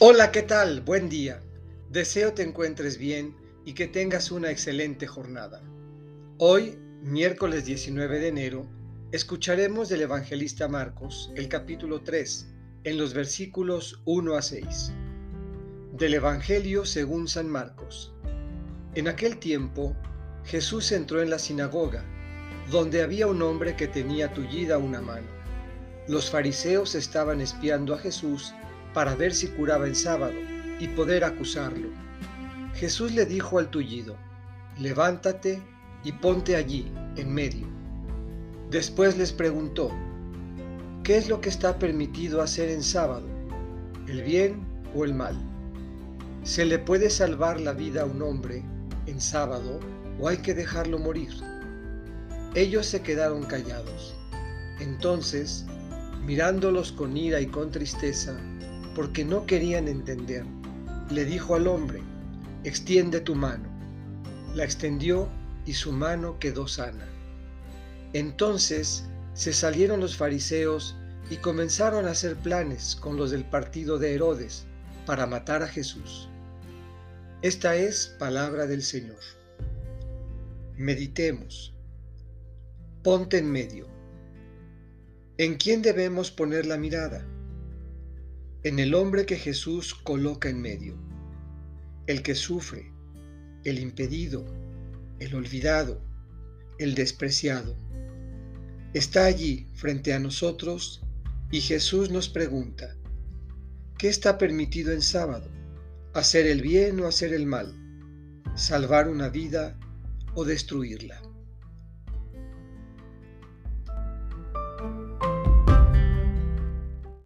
Hola, ¿qué tal? Buen día. Deseo te encuentres bien y que tengas una excelente jornada. Hoy, miércoles 19 de enero, escucharemos del evangelista Marcos el capítulo 3, en los versículos 1 a 6. Del Evangelio según San Marcos. En aquel tiempo, Jesús entró en la sinagoga, donde había un hombre que tenía tullida una mano. Los fariseos estaban espiando a Jesús para ver si curaba en sábado y poder acusarlo. Jesús le dijo al tullido, levántate y ponte allí, en medio. Después les preguntó, ¿qué es lo que está permitido hacer en sábado? ¿El bien o el mal? ¿Se le puede salvar la vida a un hombre en sábado o hay que dejarlo morir? Ellos se quedaron callados. Entonces, mirándolos con ira y con tristeza, porque no querían entender. Le dijo al hombre, extiende tu mano. La extendió y su mano quedó sana. Entonces se salieron los fariseos y comenzaron a hacer planes con los del partido de Herodes para matar a Jesús. Esta es palabra del Señor. Meditemos. Ponte en medio. ¿En quién debemos poner la mirada? En el hombre que Jesús coloca en medio, el que sufre, el impedido, el olvidado, el despreciado. Está allí frente a nosotros y Jesús nos pregunta, ¿qué está permitido en sábado? ¿Hacer el bien o hacer el mal? ¿Salvar una vida o destruirla?